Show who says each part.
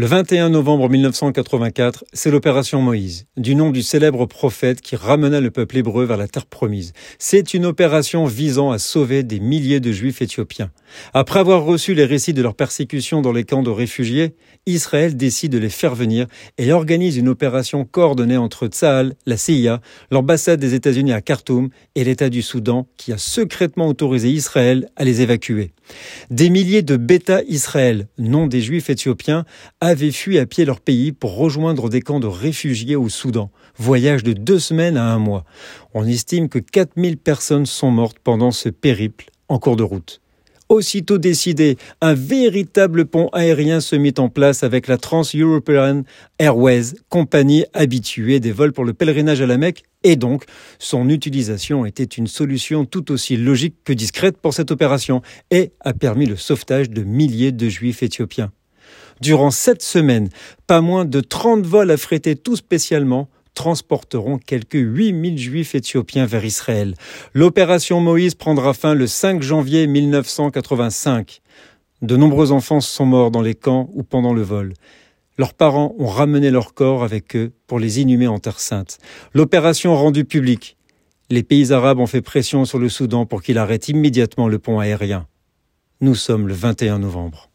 Speaker 1: Le 21 novembre 1984, c'est l'opération Moïse, du nom du célèbre prophète qui ramena le peuple hébreu vers la terre promise. C'est une opération visant à sauver des milliers de juifs éthiopiens. Après avoir reçu les récits de leur persécution dans les camps de réfugiés, Israël décide de les faire venir et organise une opération coordonnée entre Tsahal, la CIA, l'ambassade des États-Unis à Khartoum et l'État du Soudan qui a secrètement autorisé Israël à les évacuer. Des milliers de bêta Israël, non des juifs éthiopiens, avaient fui à pied leur pays pour rejoindre des camps de réfugiés au Soudan. Voyage de deux semaines à un mois. On estime que 4000 personnes sont mortes pendant ce périple en cours de route. Aussitôt décidé, un véritable pont aérien se mit en place avec la Trans-European Airways, compagnie habituée des vols pour le pèlerinage à la Mecque, et donc son utilisation était une solution tout aussi logique que discrète pour cette opération et a permis le sauvetage de milliers de juifs éthiopiens. Durant sept semaines, pas moins de 30 vols affrétés tout spécialement transporteront quelques 8000 juifs éthiopiens vers Israël. L'opération Moïse prendra fin le 5 janvier 1985. De nombreux enfants sont morts dans les camps ou pendant le vol. Leurs parents ont ramené leurs corps avec eux pour les inhumer en Terre sainte. L'opération rendue publique. Les pays arabes ont fait pression sur le Soudan pour qu'il arrête immédiatement le pont aérien. Nous sommes le 21 novembre.